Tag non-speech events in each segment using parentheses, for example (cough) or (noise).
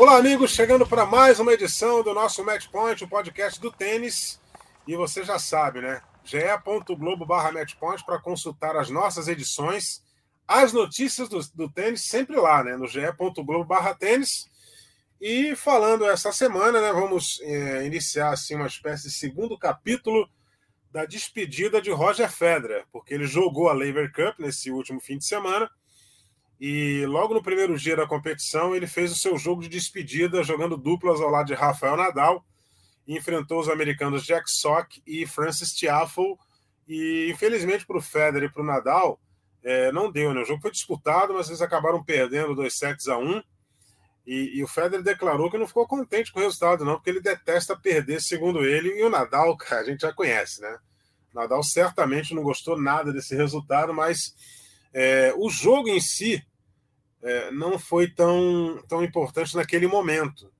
Olá, amigos, chegando para mais uma edição do nosso Match Point, o podcast do tênis. E você já sabe, né? ge.globo barra matchpoint para consultar as nossas edições, as notícias do, do tênis sempre lá, né? No ge.globo barra tênis. E falando essa semana, né? Vamos é, iniciar assim uma espécie de segundo capítulo da despedida de Roger Federer, porque ele jogou a Laver Cup nesse último fim de semana e logo no primeiro dia da competição, ele fez o seu jogo de despedida, jogando duplas ao lado de Rafael Nadal, enfrentou os americanos Jack Sock e Francis Tiafoe. E infelizmente para o Federer e para o Nadal, é, não deu, né? O jogo foi disputado, mas eles acabaram perdendo dois sets a um. E, e, o Federer declarou que não ficou contente com o resultado, não, porque ele detesta perder, segundo ele. E o Nadal, (laughs) cara, a gente já conhece, né? O Nadal certamente não gostou nada desse resultado, mas é, o jogo em si é, não foi tão, tão importante naquele momento.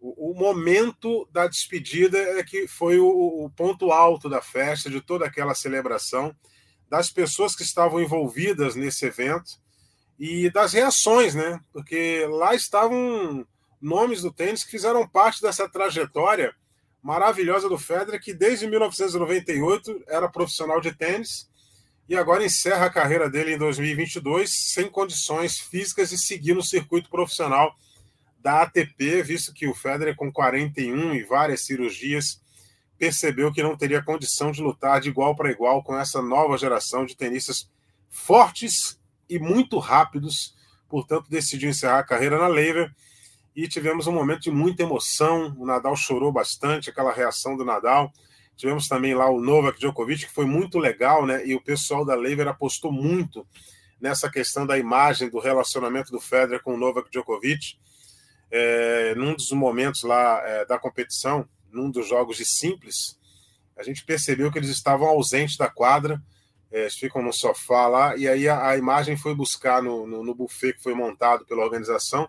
O, o, momento da despedida é que foi o, o ponto alto da festa, de toda aquela celebração, das pessoas que estavam envolvidas nesse evento e das reações, né? Porque lá estavam nomes do tênis que fizeram parte dessa trajetória maravilhosa do Federer, que desde 1998 era profissional de tênis e agora encerra a carreira dele em 2022 sem condições físicas de seguir no circuito profissional da ATP, visto que o Federer, com 41 e várias cirurgias, percebeu que não teria condição de lutar de igual para igual com essa nova geração de tenistas fortes e muito rápidos. Portanto, decidiu encerrar a carreira na Lever e tivemos um momento de muita emoção. O Nadal chorou bastante, aquela reação do Nadal. Tivemos também lá o Novak Djokovic, que foi muito legal, né? E o pessoal da Lever apostou muito nessa questão da imagem do relacionamento do Federer com o Novak Djokovic. É, num dos momentos lá é, da competição, num dos jogos de simples, a gente percebeu que eles estavam ausentes da quadra, é, eles ficam no sofá lá, e aí a, a imagem foi buscar no, no, no, buffet que foi montado pela organização,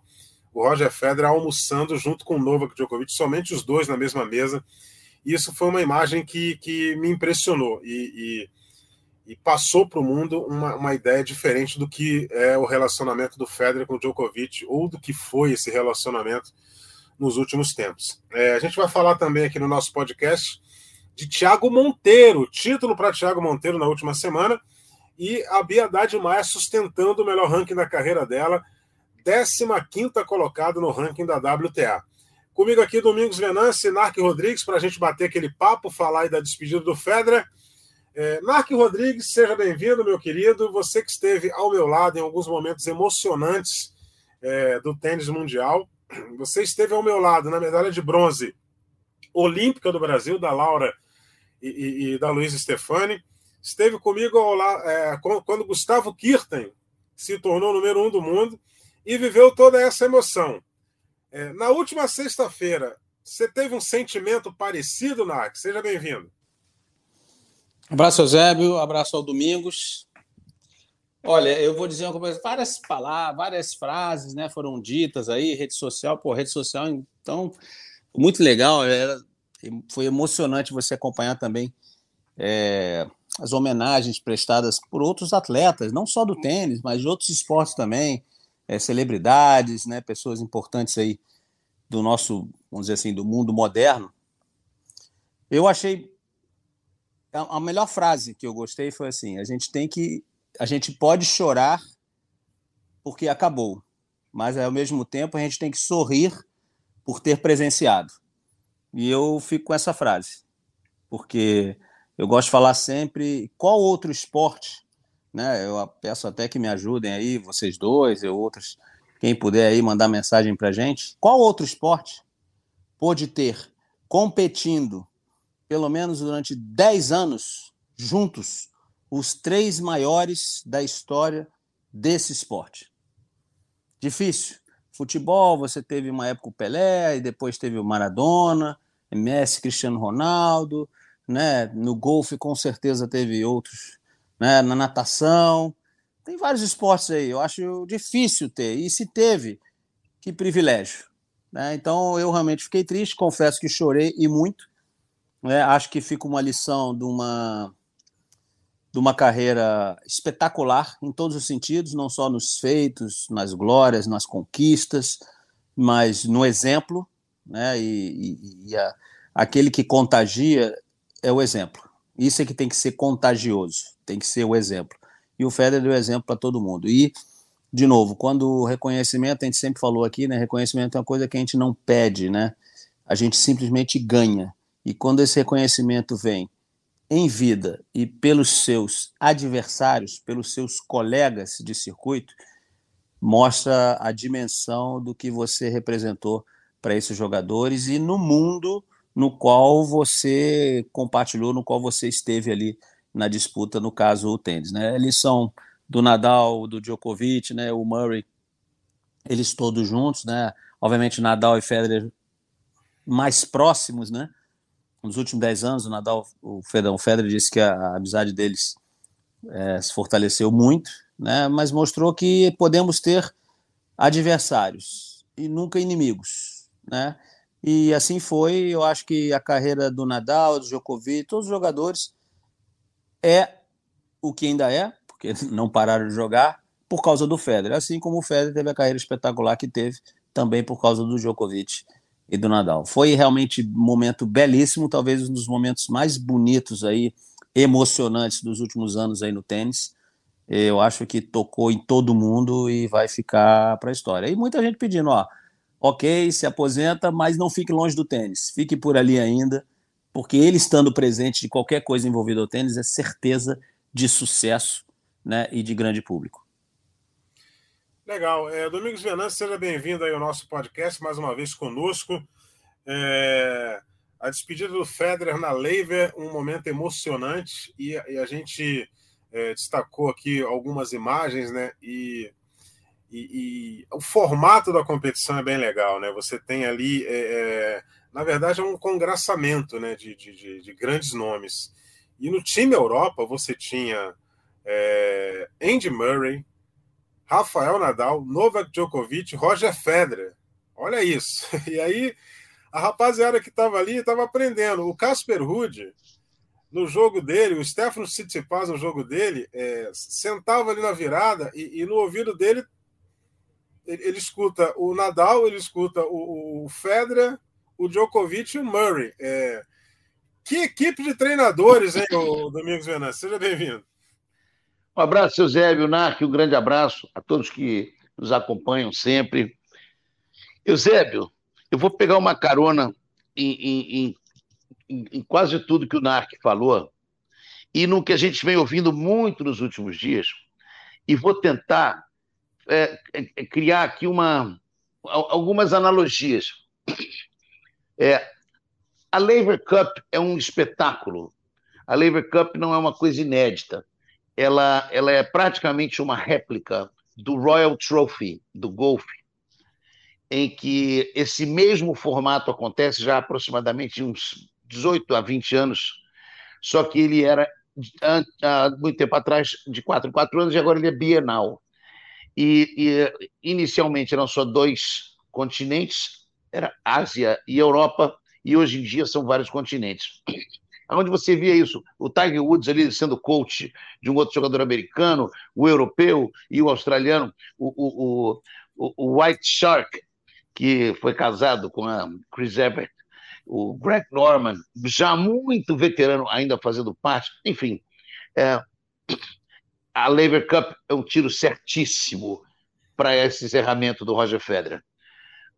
o Roger Federer almoçando junto com o Novak Djokovic, somente os dois na mesma mesa, isso foi uma imagem que, que me impressionou e, e, e passou para o mundo uma, uma ideia diferente do que é o relacionamento do Federer com o Djokovic ou do que foi esse relacionamento nos últimos tempos. É, a gente vai falar também aqui no nosso podcast de Thiago Monteiro, título para Thiago Monteiro na última semana, e a Bia Haddad Maia sustentando o melhor ranking da carreira dela, 15 colocada no ranking da WTA. Comigo aqui, Domingos Venâncio e Narc Rodrigues, para a gente bater aquele papo, falar aí da despedida do Federer. É, Narc Rodrigues, seja bem-vindo, meu querido. Você que esteve ao meu lado em alguns momentos emocionantes é, do tênis mundial. Você esteve ao meu lado na medalha de bronze olímpica do Brasil, da Laura e, e, e da Luísa Stefani. Esteve comigo ao, é, quando Gustavo Kirten se tornou número um do mundo e viveu toda essa emoção. É, na última sexta-feira, você teve um sentimento parecido, Narc? Seja bem-vindo. Abraço, Eusébio. Abraço ao Domingos. Olha, eu vou dizer uma coisa, várias palavras, várias frases né, foram ditas aí, rede social, pô, rede social, então, muito legal, era, foi emocionante você acompanhar também é, as homenagens prestadas por outros atletas, não só do tênis, mas de outros esportes também, é, celebridades, né, pessoas importantes aí do nosso, vamos dizer assim, do mundo moderno. Eu achei a melhor frase que eu gostei foi assim: a gente tem que, a gente pode chorar porque acabou, mas ao mesmo tempo a gente tem que sorrir por ter presenciado. E eu fico com essa frase, porque eu gosto de falar sempre qual outro esporte né? Eu peço até que me ajudem aí, vocês dois, e outros, quem puder aí mandar mensagem para gente. Qual outro esporte pôde ter competindo, pelo menos durante 10 anos, juntos, os três maiores da história desse esporte? Difícil. futebol, você teve uma época o Pelé, e depois teve o Maradona, Messi, Cristiano Ronaldo, né? No golfe com certeza teve outros, né? Na natação, tem vários esportes aí. Eu acho difícil ter. E se teve, que privilégio. Né? Então eu realmente fiquei triste, confesso que chorei e muito. Né? Acho que fica uma lição de uma de uma carreira espetacular em todos os sentidos, não só nos feitos, nas glórias, nas conquistas, mas no exemplo, né? E, e, e a, aquele que contagia é o exemplo. Isso é que tem que ser contagioso, tem que ser o exemplo. E o Federer deu exemplo para todo mundo. E de novo, quando o reconhecimento, a gente sempre falou aqui, né? Reconhecimento é uma coisa que a gente não pede, né? A gente simplesmente ganha. E quando esse reconhecimento vem em vida e pelos seus adversários, pelos seus colegas de circuito, mostra a dimensão do que você representou para esses jogadores e no mundo no qual você compartilhou, no qual você esteve ali na disputa, no caso o tênis. Né? Eles são do Nadal, do Djokovic, né, o Murray, eles todos juntos, né? Obviamente Nadal e Federer mais próximos, né? Nos últimos 10 anos, o Nadal, o Federer, o Federer disse que a, a amizade deles é, se fortaleceu muito, né? Mas mostrou que podemos ter adversários e nunca inimigos, né? E assim foi, eu acho que a carreira do Nadal, do Djokovic, todos os jogadores é o que ainda é, porque (laughs) não pararam de jogar por causa do Federer, assim como o Federer teve a carreira espetacular que teve também por causa do Djokovic e do Nadal. Foi realmente um momento belíssimo, talvez um dos momentos mais bonitos aí, emocionantes dos últimos anos aí no tênis. Eu acho que tocou em todo mundo e vai ficar para a história. E muita gente pedindo, ó, ok, se aposenta, mas não fique longe do tênis, fique por ali ainda, porque ele estando presente de qualquer coisa envolvida ao tênis é certeza de sucesso né, e de grande público. Legal. É, Domingos Venâncio, seja bem-vindo aí ao nosso podcast, mais uma vez conosco. É, a despedida do Federer na Leiver, um momento emocionante, e, e a gente é, destacou aqui algumas imagens, né? E, e, e, o formato da competição é bem legal, né? Você tem ali, é, é na verdade, é um congraçamento né, de, de, de grandes nomes. E no time Europa, você tinha é, Andy Murray, Rafael Nadal, Novak Djokovic, Roger Federer. Olha isso. (laughs) E aí, a rapaziada que estava ali estava aprendendo. O Casper Ruud, no jogo dele, o Stefano Tsitsipas no jogo dele, é, sentava ali na virada e, e no ouvido dele ele, ele, escuta o Nadal, ele escuta o, o Federer, o Djokovic e o Murray. É, que equipe de treinadores, hein, o (laughs) Domingos Venâncio? Seja bem-vindo. Um abraço, seu Zébio Narc, um grande abraço a todos que nos acompanham sempre. Eusébio, eu vou pegar uma carona em, em, em, em quase tudo que o Narc falou e no que a gente vem ouvindo muito nos últimos dias, e vou tentar é, é, criar aqui uma, algumas analogias. É, a Lever Cup é um espetáculo. A Lever Cup não é uma coisa inédita ela, ela é praticamente uma réplica do Royal Trophy do golfe, em que esse mesmo formato acontece já há aproximadamente uns 18 a 20 anos, só que ele era há muito tempo atrás, de 4 em 4 anos, e agora ele é bienal. E, e inicialmente eram só dois continentes, era Ásia e Europa, e hoje em dia são vários continentes onde você via isso, o Tiger Woods ali sendo coach de um outro jogador americano, o europeu e o australiano, o, o, o, o White Shark, que foi casado com a Chris Evert, o Greg Norman, já muito veterano, ainda fazendo parte, enfim. É, a Lever Cup é um tiro certíssimo para esse encerramento do Roger Federer.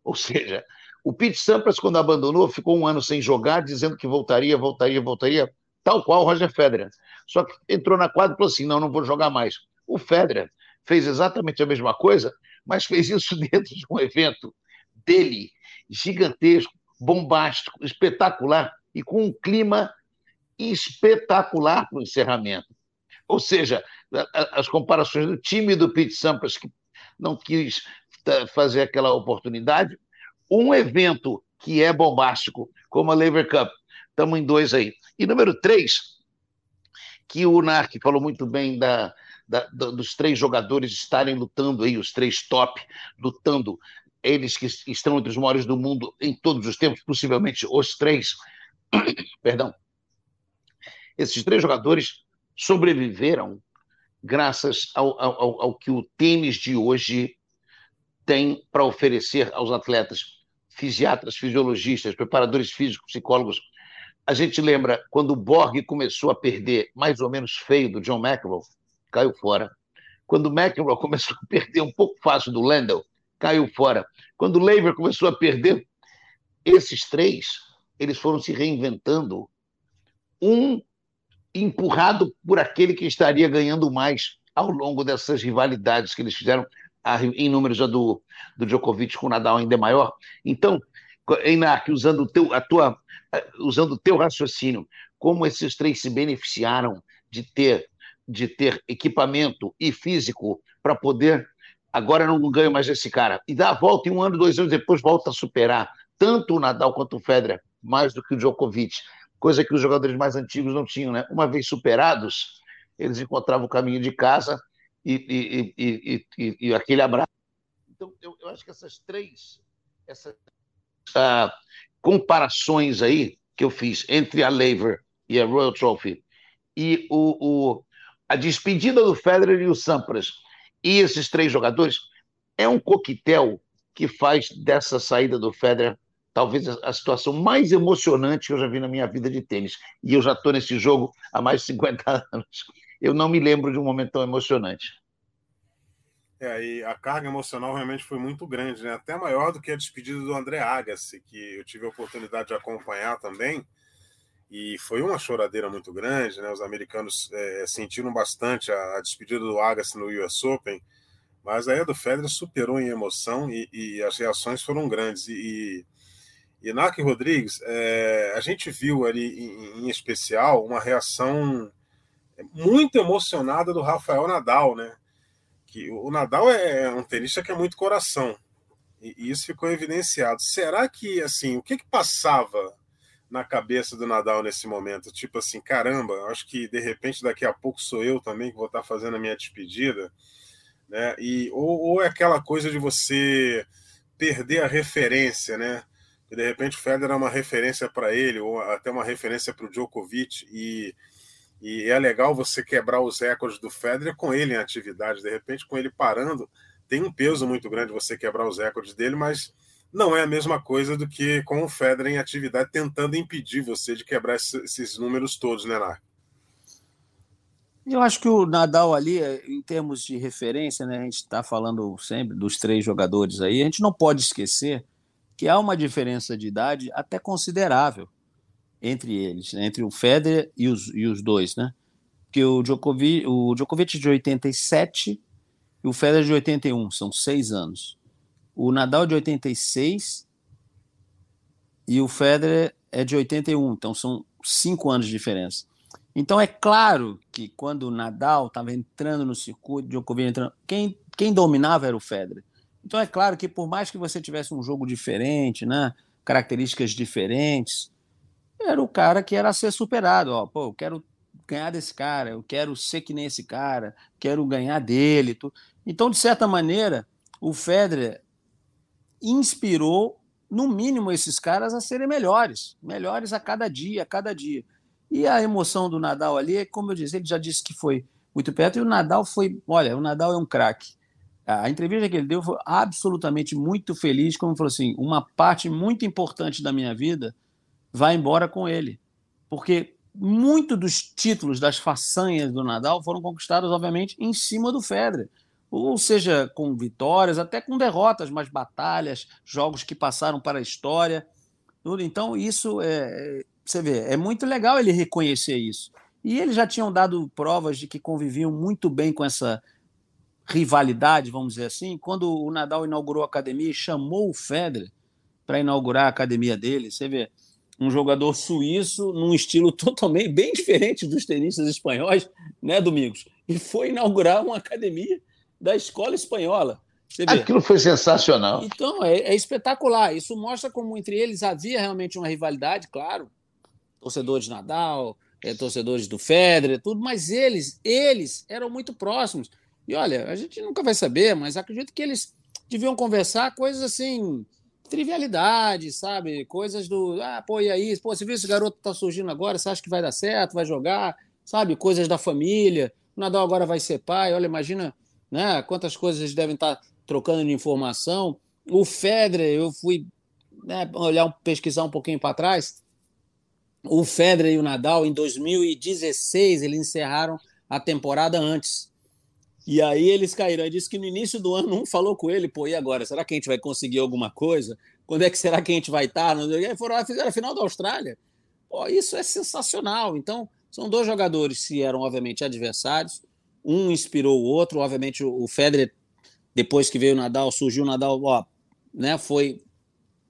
Ou seja, o Pete Sampras, quando abandonou, ficou um ano sem jogar, dizendo que voltaria, voltaria, voltaria, tal qual o Roger Federer. Só que entrou na quadra e falou assim: não, não vou jogar mais. O Federer fez exatamente a mesma coisa, mas fez isso (laughs) dentro de um evento dele, gigantesco, bombástico, espetacular e com um clima espetacular para o encerramento. Ou seja, as comparações do time do Pete Sampras, que não quis fazer aquela oportunidade. Um evento que é bombástico, como a Lever Cup. Estamos em dois aí. E número três, que o Narc falou muito bem da, da, dos três jogadores estarem lutando aí, os três top, lutando, eles que estão entre os maiores do mundo em todos os tempos, possivelmente os três, (coughs) perdão, esses três jogadores sobreviveram graças ao, ao, ao que o tênis de hoje tem para oferecer aos atletas, fisiatras, fisiologistas, preparadores físicos, psicólogos. A gente lembra quando o Borg começou a perder mais ou menos feio do John McEnroe, caiu fora. Quando o McEnroe começou a perder um pouco fácil do Landell, caiu fora. Quando o Lever começou a perder, esses três, eles foram se reinventando, um empurrado por aquele que estaria ganhando mais ao longo dessas rivalidades que eles fizeram, em números a do, do Djokovic com o Nadal ainda é maior. Então, Einac, usando o teu, a tua, usando o teu raciocínio, como esses três se beneficiaram de ter, de ter equipamento e físico para poder agora não ganho mais esse cara. E dá a volta e um ano, dois anos depois volta a superar tanto o Nadal quanto o Federer, mais do que o Djokovic, coisa que os jogadores mais antigos não tinham, né? Uma vez superados, eles encontravam o caminho de casa e, e, e, e aquele abraço. Então, eu, eu, acho que essas três essas, uh, comparações aí que eu fiz entre a Lever e a Royal Trophy e o, o, a despedida do Federer e o Sampras e esses três jogadores é um coquetel que faz dessa saída do Federer talvez a situação mais emocionante que eu já vi na minha vida de tênis. E eu já estou nesse jogo há mais de 50 (laughs) anos. Eu não me lembro de um momento tão emocionante. É, e a carga emocional realmente foi muito grande, né? até maior do que a despedida do André Agassi, que eu tive a oportunidade de acompanhar também. E foi uma choradeira muito grande, né? Os americanos é, sentiram bastante a, a, despedida do Agassi no US Open, mas aí a do Federer superou em emoção e, e as reações foram grandes. E, e, Narc Rodrigues, é, a gente viu ali em, em, especial uma reação muito emocionada do Rafael Nadal, né? Que o Nadal é um tenista que é muito coração e, isso ficou evidenciado. Será que assim o que, que passava na cabeça do Nadal nesse momento? Tipo assim, caramba, acho que de repente daqui a pouco sou eu também que vou estar fazendo a minha despedida, né? E ou, ou é aquela coisa de você perder a referência, né? Que de repente o Federer é uma referência para ele ou até uma referência para o Djokovic e e é legal você quebrar os recordes do Federer com ele em atividade, de repente com ele parando, tem um peso muito grande você quebrar os recordes dele, mas não é a mesma coisa do que com o Federer em atividade tentando impedir você de quebrar esses números todos, né, Nar? Eu acho que o Nadal ali, em termos de referência, né, a gente está falando sempre dos três jogadores aí, a gente não pode esquecer que há uma diferença de idade até considerável entre eles, né, entre o Federer e os, e os dois, né? Porque o Djokovic, o Djokovic de 87 e o Federer de 81, são seis anos o Nadal de 86 e o Federer é de 81, então são cinco anos de diferença. Então é claro que quando o Nadal estava entrando no circuito, Djokovic entrando, quem, quem dominava era o Federer. Então é claro que por mais que você tivesse um jogo diferente, né, características diferentes, era o cara que era a ser superado. Ó, pô, eu quero ganhar desse cara, eu quero ser que nem esse cara, quero ganhar dele. Tudo. Então, de certa maneira, o Federer inspirou, no mínimo, esses caras a serem melhores, melhores a cada dia, a cada dia. E a emoção do Nadal ali, como eu disse, ele já disse que foi muito perto, e o Nadal foi, olha, o Nadal é um craque. A entrevista que ele deu foi absolutamente muito feliz, como falou assim, uma parte muito importante da minha vida vai embora com ele. Porque muito dos títulos das façanhas do Nadal foram conquistados, obviamente, em cima do Federer ou seja com vitórias, até com derrotas, mas batalhas, jogos que passaram para a história. Tudo. Então, isso é, você vê, é muito legal ele reconhecer isso. E eles já tinham dado provas de que conviviam muito bem com essa rivalidade, vamos dizer assim, quando o Nadal inaugurou a academia e chamou o Federer para inaugurar a academia dele. Você vê, um jogador suíço num estilo (laughs) totalmente bem diferente dos tenistas espanhóis, né, Domingos? E foi inaugurar uma academia da escola espanhola. Aquilo foi sensacional. Então, é, é, espetacular. Isso mostra como entre eles havia realmente uma rivalidade, claro. Torcedores de Nadal, é, torcedores do Federer, tudo, mas eles, eles eram muito próximos. E olha, a gente nunca vai saber, mas acredito que eles deviam conversar coisas assim, trivialidades, sabe? Coisas do, ah, pô, e aí? Pô, você viu esse garoto que tá surgindo agora? Você acha que vai dar certo? Vai jogar? Sabe? Coisas da família. O Nadal agora vai ser pai. Olha, imagina né, quantas coisas eles devem estar trocando de informação. O Federer, eu fui né, olhar, pesquisar um pouquinho para trás. O Federer e o Nadal, em 2016, eles encerraram a temporada antes. E aí eles caíram. Ele disse que no início do ano um falou com ele, pô, e agora? Será que a gente vai conseguir alguma coisa? Quando é que será que a gente vai estar? E aí foram lá, fizeram a final da Austrália. Pô, isso é sensacional. Então, são dois jogadores que eram, obviamente, adversários. Um inspirou o outro. Obviamente, o Federer, depois que veio o Nadal, surgiu o Nadal, ó, né, foi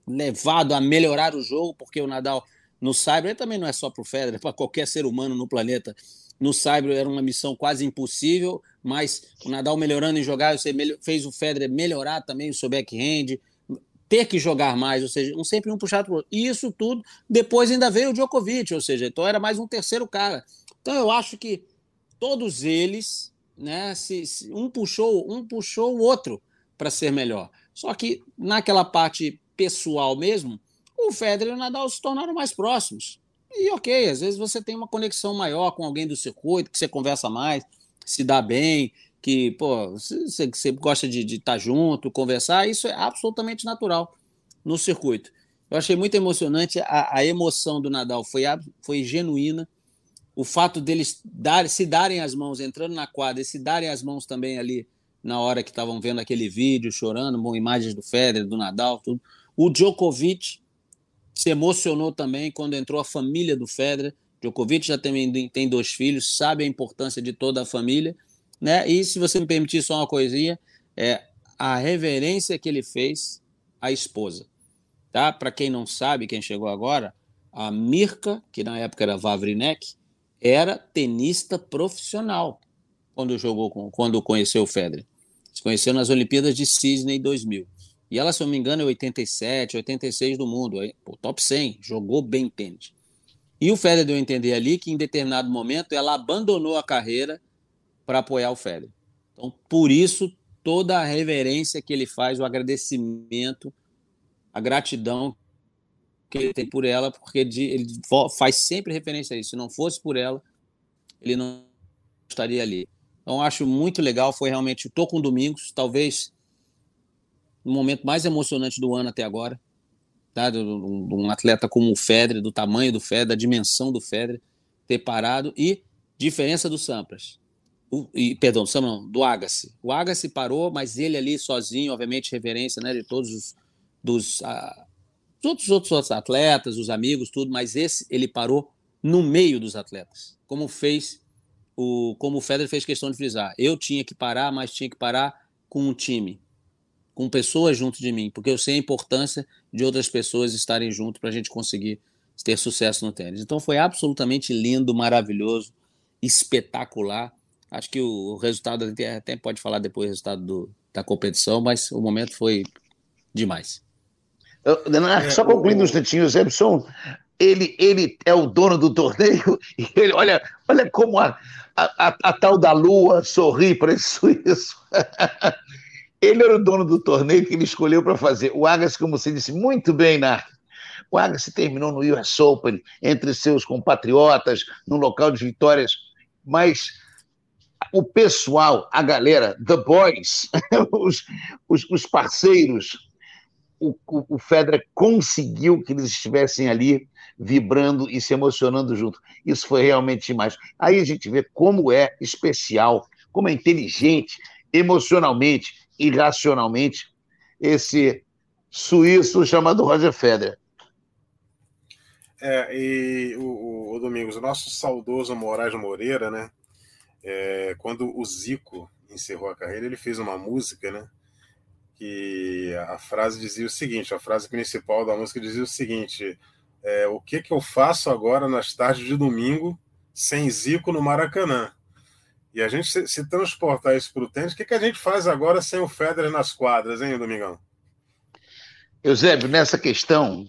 levado a melhorar o jogo, porque o Nadal no Cyber também não é só para o Federer, é para qualquer ser humano no planeta no Cyber era uma missão quase impossível, mas o Nadal melhorando em jogar, você fez o Federer melhorar também o seu backhand, ter que jogar mais, ou seja, um sempre um puxado para o outro. E isso tudo, depois ainda veio o Djokovic, ou seja, então era mais um terceiro cara. Então eu acho que todos eles, né, se, se um puxou, um puxou o outro para ser melhor. Só que naquela parte pessoal mesmo, o Federer e o Nadal se tornaram mais próximos. E ok, às vezes você tem uma conexão maior com alguém do circuito, que você conversa mais, se dá bem, que, pô, você, você gosta de estar tá junto, conversar, isso é absolutamente natural no circuito. Eu achei muito emocionante, a, a emoção do Nadal foi, foi genuína. O fato deles dar, se darem as mãos, entrando na quadra, e se darem as mãos também ali na hora que estavam vendo aquele vídeo, chorando, bom, imagens do Federer, do Nadal, tudo. O Djokovic se emocionou também quando entrou a família do Federer. Djokovic já tem, tem dois filhos, sabe a importância de toda a família. Né? E se você me permitir só uma coisinha, é a reverência que ele fez à esposa. Tá? Para quem não sabe, quem chegou agora, a Mirka, que na época era Vavrinek, era tenista profissional quando jogou com, quando conheceu o Federer. Se conheceu nas Olimpíadas de Sydney 2000. E ela, se eu não me engano, é 87, 86 do mundo. Pô, top 100, jogou bem tênis. E o Federer deu a entender ali que em determinado momento ela abandonou a carreira para apoiar o Federer. Então, por isso, toda a reverência que ele faz, o agradecimento, a gratidão que ele tem por ela, porque ele faz sempre referência a isso. Se não fosse por ela, ele não estaria ali. Então, acho muito legal. Foi realmente. Estou com Domingos, talvez no momento mais emocionante do ano até agora, tá? De, um atleta como o Federer, do tamanho do Federer, da dimensão do Federer, ter parado e diferença do Sampras. O, e, perdão, do do Agassi. O Agassi parou, mas ele ali sozinho, obviamente, reverência né, de todos os dos, ah, todos os outros atletas, os amigos, tudo, mas esse ele parou no meio dos atletas, como fez o como o Federer fez questão de frisar. Eu tinha que parar, mas tinha que parar com um time com pessoas junto de mim, porque eu sei a importância de outras pessoas estarem junto para a gente conseguir ter sucesso no tênis. Então foi absolutamente lindo, maravilhoso, espetacular. Acho que o resultado, até pode falar depois do resultado do, da competição, mas o momento foi demais. Só concluindo um instantinho, Zebson, ele, ele é o dono do torneio (laughs) e ele, olha, olha como a, a, a, a tal da lua sorri para esse suíço. (laughs) Ele era o dono do torneio que ele escolheu para fazer. O Agassi, como você disse muito bem, Narc, o Agassi terminou no US Open entre seus compatriotas, no local de vitórias, mas o pessoal, a galera, the boys, (laughs) os, os, os parceiros, o, o, o Federer conseguiu que eles estivessem ali vibrando e se emocionando junto. Isso foi realmente demais. Aí a gente vê como é especial, como é inteligente emocionalmente irracionalmente esse suíço chamado Roger Federer. É, e o, o, o Domingos, o nosso saudoso Moraes Moreira, né? É, quando o Zico encerrou a carreira, ele fez uma música, né? Que a frase dizia o seguinte: a frase principal da música dizia o seguinte: é, O que, que eu faço agora nas tardes de domingo sem Zico no Maracanã? E a gente se, se transportar isso para o tênis, o que, que a gente faz agora sem o Federer nas quadras, hein, Domingão? Eusébio, nessa questão,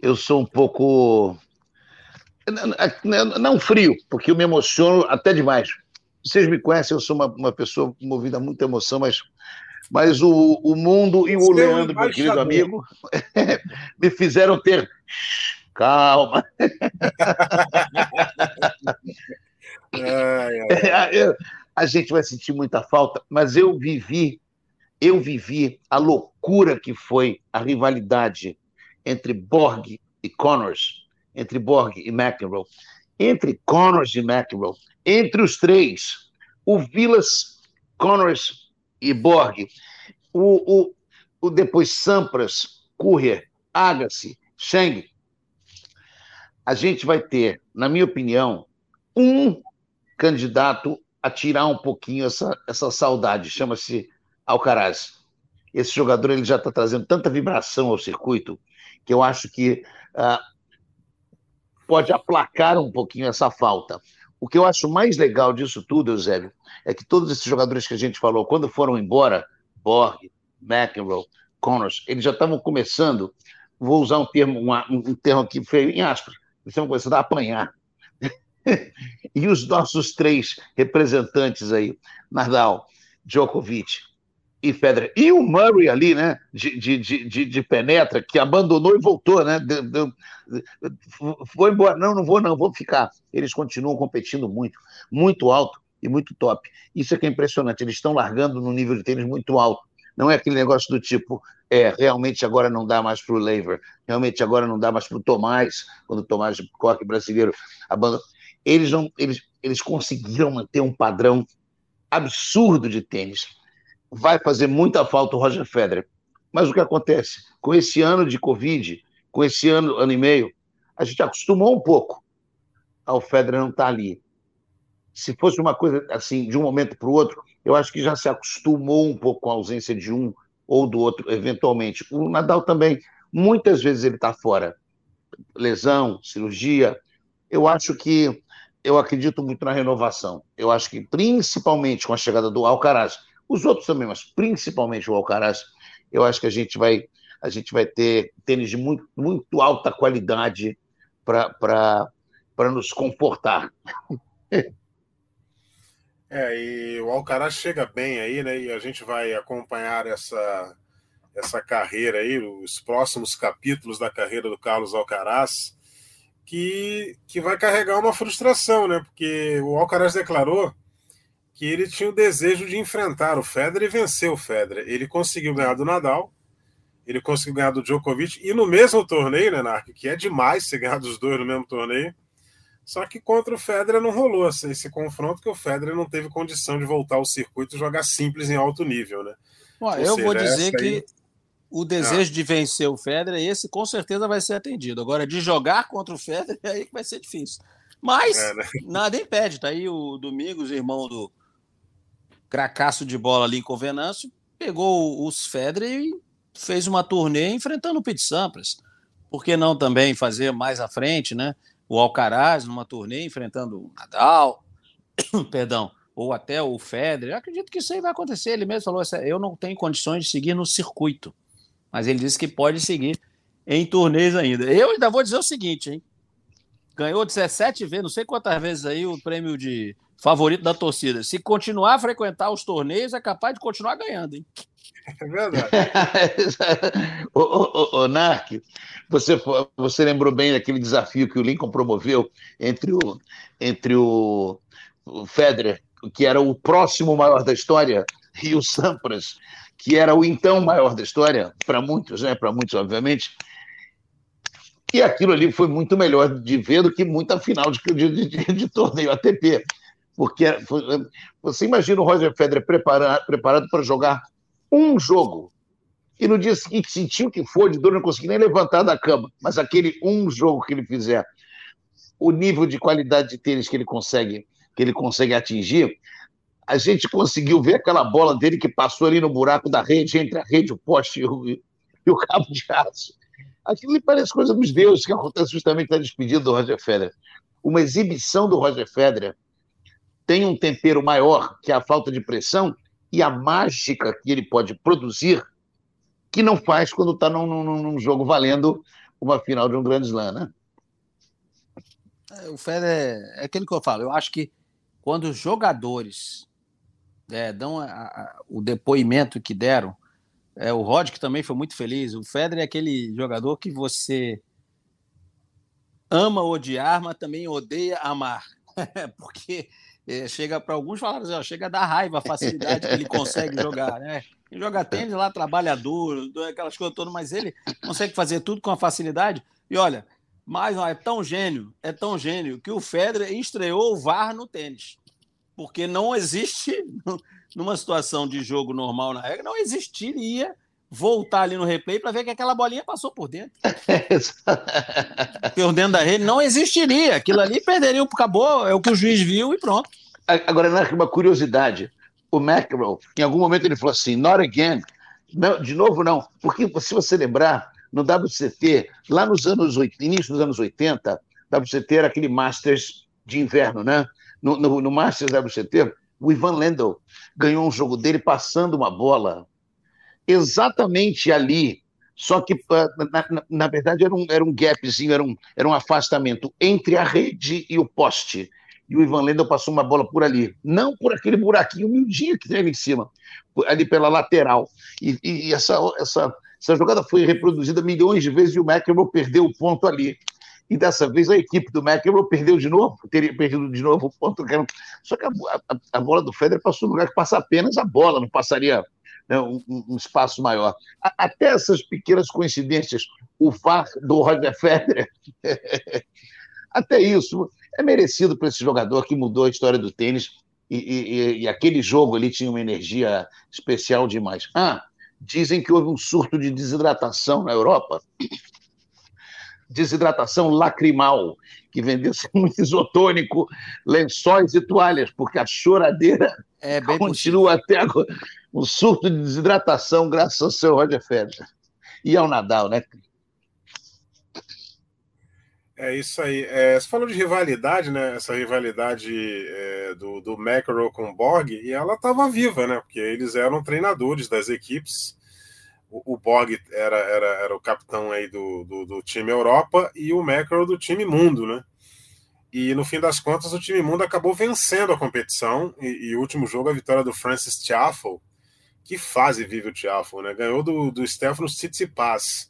eu sou um pouco. Não frio, porque eu me emociono até demais. Vocês me conhecem, eu sou uma, uma pessoa movida a muita emoção, mas, mas o, o mundo e o Leandro, meu querido amigo, (laughs) me fizeram ter. Calma. (laughs) (laughs) A gente vai sentir muita falta, mas eu vivi, eu vivi a loucura que foi a rivalidade entre Borg e Connors, entre Borg e McEnroe, entre Connors e McEnroe, entre os três, o Vilas, Connors e Borg, o, o, o depois Sampras, Courier, Agassi, Cheng, a gente vai ter, na minha opinião, um candidato a tirar um pouquinho essa, essa saudade, chama-se Alcaraz. Esse jogador ele já está trazendo tanta vibração ao circuito que eu acho que uh, pode aplacar um pouquinho essa falta. O que eu acho mais legal disso tudo, Eusébio, é que todos esses jogadores que a gente falou, quando foram embora, Borg, McEnroe, Connors, eles já estavam começando, vou usar um termo, um, um termo aqui feio, em aspas, eles estavam começando a apanhar. E os nossos três representantes aí, Nadal, Djokovic e Federer. E o Murray ali, né, de, de, de, de penetra, que abandonou e voltou, né? De, de, foi embora. Não, não vou, não, vou ficar. Eles continuam competindo muito, muito alto e muito top. Isso é que é impressionante. Eles estão largando no nível de tênis muito alto. Não é aquele negócio do tipo, é, realmente agora não dá mais para o Lever, realmente agora não dá mais para o Tomás, quando o Tomás Corque brasileiro abandonou. Eles, não, eles, eles conseguiram manter um padrão absurdo de tênis vai fazer muita falta o Roger Federer. Mas o que acontece? Com esse ano de Covid, com esse ano, ano e meio, a gente acostumou um pouco ao Federer não estar tá ali. Se fosse uma coisa assim, de um momento para o outro, eu acho que já se acostumou um pouco com a ausência de um ou do outro, eventualmente. O Nadal também, muitas vezes ele está fora. Lesão, cirurgia. Eu acho que, eu acredito muito na renovação. Eu acho que, principalmente com a chegada do Alcaraz, os outros também, mas principalmente o Alcaraz, eu acho que a gente vai, a gente vai ter tênis de muito, muito alta qualidade para nos comportar. (laughs) É, e o Alcaraz chega bem aí, né? E a gente vai acompanhar essa, essa carreira aí, os próximos capítulos da carreira do Carlos Alcaraz, que, que vai carregar uma frustração, né? Porque o Alcaraz declarou que ele tinha o desejo de enfrentar o Federer e vencer o Federer. Ele conseguiu ganhar do Nadal, ele conseguiu ganhar do Djokovic, e no mesmo torneio, né, Narco, que é demais você ganhar dos dois no mesmo torneio, só que contra o Federer não rolou esse, esse confronto, que o Federer não teve condição de voltar ao circuito e jogar simples em alto nível, né? Bom, eu seja, vou dizer que aí... o desejo ah. de vencer o Federer, esse com certeza vai ser atendido. Agora, de jogar contra o Federer, é (laughs) aí que vai ser difícil. Mas é, né? nada impede, tá aí o Domingos, irmão do, cracaço de bola ali com o Venâncio, pegou os Federer e fez uma turnê enfrentando o Pete Sampras. Por que não também fazer mais à frente, né? O Alcaraz numa turnê enfrentando o Nadal, (coughs) perdão, ou até o Federer. Eu acredito que isso aí vai acontecer. Ele mesmo falou: eu não tenho condições de seguir no circuito, mas ele disse que pode seguir em turnês ainda. Eu ainda vou dizer o seguinte, hein? Ganhou 17 vezes, não sei quantas vezes aí o prêmio de favorito da torcida. Se continuar a frequentar os torneios, é capaz de continuar ganhando, hein? É verdade. (laughs) ô, ô, ô, Nark, você, você lembrou bem daquele desafio que o Lincoln promoveu entre o, entre o, o Federer, que era o próximo maior da história, e o Sampras, que era o então maior da história, para muitos, né? Para muitos, obviamente. E aquilo ali foi muito melhor de ver do que muita final de, de, de, de torneio ATP. Porque você imagina o Roger Federer preparado, preparado para jogar um jogo e no dia seguinte sentiu que foi de dor, não conseguia nem levantar da cama. Mas aquele um jogo que ele fizer, o nível de qualidade de tênis que ele consegue, que ele consegue atingir, a gente conseguiu ver aquela bola dele que passou ali no buraco da rede, entre a rede, o poste e o, e o cabo de aço. Aquilo me parece coisa dos deuses que acontece justamente na despedida do Roger Federer. Uma exibição do Roger Federer tem um tempero maior, que a falta de pressão, e a mágica que ele pode produzir, que não faz quando está num, num, num, jogo valendo uma final de um grande slam, né? É, o Federer é aquilo que eu falo. Eu acho que quando os jogadores é, dão a, a, o depoimento que deram, é, o Rod que também foi muito feliz. O Federer é aquele jogador que você ama odiar, mas também odeia amar, (laughs) porque é, chega para alguns falar assim, ó, chega a dar raiva a facilidade que ele consegue jogar, né? Ele joga tênis lá, trabalhador, aquelas coisas todas, mas ele consegue fazer tudo com a facilidade. E olha, mas ó, é tão gênio, é tão gênio que o Federer estreou o VAR no tênis. Porque não existe, (laughs) numa situação de jogo normal na regra, não existiria voltar ali no replay para ver que aquela bolinha passou por dentro. (laughs) por dentro da rede, não existiria. Aquilo ali perderia, acabou, é o que o juiz viu e pronto. Agora, uma curiosidade. O McEnroe, em algum momento ele falou assim, not again. Não, de novo, não. Porque se você lembrar, no WCT, lá nos anos, início dos anos 80, WCT era aquele Masters de inverno, né? No, no, no Masters WCT, o Ivan Lendl ganhou um jogo dele passando uma bola exatamente ali, só que, ah, na, na, na, verdade, era um, era um gapzinho, era um, era um afastamento entre a rede e o poste. E o Ivan Lendl passou uma bola por ali. Não por aquele buraquinho miudinho que tem ali em cima, ali pela lateral. E, e essa, essa, essa jogada foi reproduzida milhões de vezes e o McEnroe perdeu o ponto ali. E dessa vez a equipe do McEnroe perdeu de novo, teria perdido de novo o ponto. Só que a, a, a bola do Federer passou no lugar que passa apenas a bola, não passaria né, um, um, espaço maior. Até essas pequenas coincidências, o VAR do Roger Federer, (laughs) até isso é merecido para esse jogador que mudou a história do tênis e, e, e, aquele jogo ali tinha uma energia especial demais. Ah, dizem que houve um surto de desidratação na Europa. Desidratação lacrimal, que vendeu-se (laughs) muito isotônico, lençóis e toalhas, porque a choradeira é, continua possível. até agora um surto de desidratação graças ao seu Roger Federer. E ao Nadal, né? É isso aí. É, você falou de rivalidade, né? Essa rivalidade é, do, do McEnroe com o Borg, e ela estava viva, né? Porque eles eram treinadores das equipes. O, Borg era, era, era o capitão aí do, do, do time Europa e o McEnroe do time Mundo, né? E no fim das contas, o time Mundo acabou vencendo a competição. E, e o último jogo, a vitória do Francis Tiafoe, que fase vive o Tiafo, né? Ganhou do, do Stefanos Tsitsipas.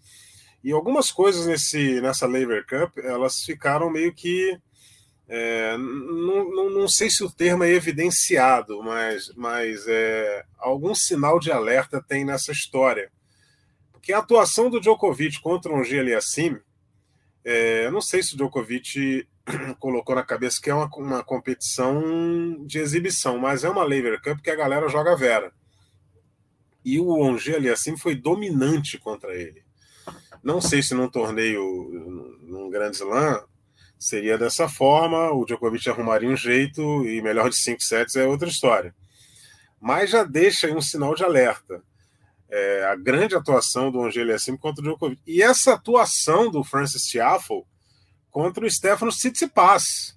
E algumas coisas nesse, nessa Laver Cup, elas ficaram meio que. É, não, não, não, sei se o termo é evidenciado, mas, mas é, algum sinal de alerta tem nessa história. Porque a atuação do Djokovic contra um G assim, é, eu não sei se o Djokovic (clears throat) colocou na cabeça que é uma, uma competição de exibição, mas é uma Laver Cup que a galera joga vera e o Angeli assim foi dominante contra ele. Não sei se num torneio, num grande slam, seria dessa forma, o Djokovic arrumaria um jeito e melhor de cinco sets é outra história. Mas já deixa aí um sinal de alerta. É, a grande atuação do Angeli assim contra o Djokovic. E essa atuação do Francis Tiafoe contra o Stefano Tsitsipas